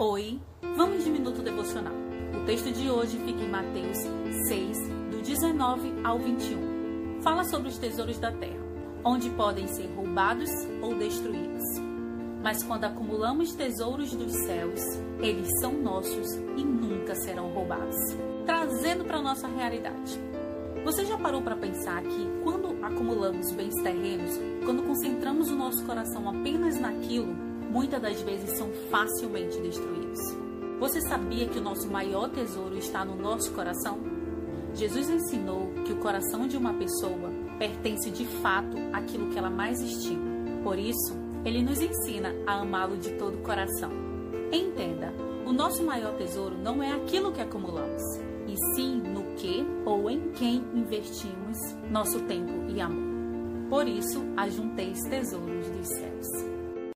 Oi, vamos de minuto devocional. O texto de hoje fica em Mateus 6, do 19 ao 21. Fala sobre os tesouros da terra, onde podem ser roubados ou destruídos. Mas quando acumulamos tesouros dos céus, eles são nossos e nunca serão roubados. Trazendo para nossa realidade. Você já parou para pensar que quando acumulamos bens terrenos, quando concentramos o nosso coração apenas naquilo, muitas das vezes são facilmente destruídos. Você sabia que o nosso maior tesouro está no nosso coração? Jesus ensinou que o coração de uma pessoa pertence de fato àquilo que ela mais estima. Por isso, ele nos ensina a amá-lo de todo o coração. Entenda, o nosso maior tesouro não é aquilo que acumulamos, e sim no que ou em quem investimos nosso tempo e amor. Por isso, ajunteis tesouros dos céus.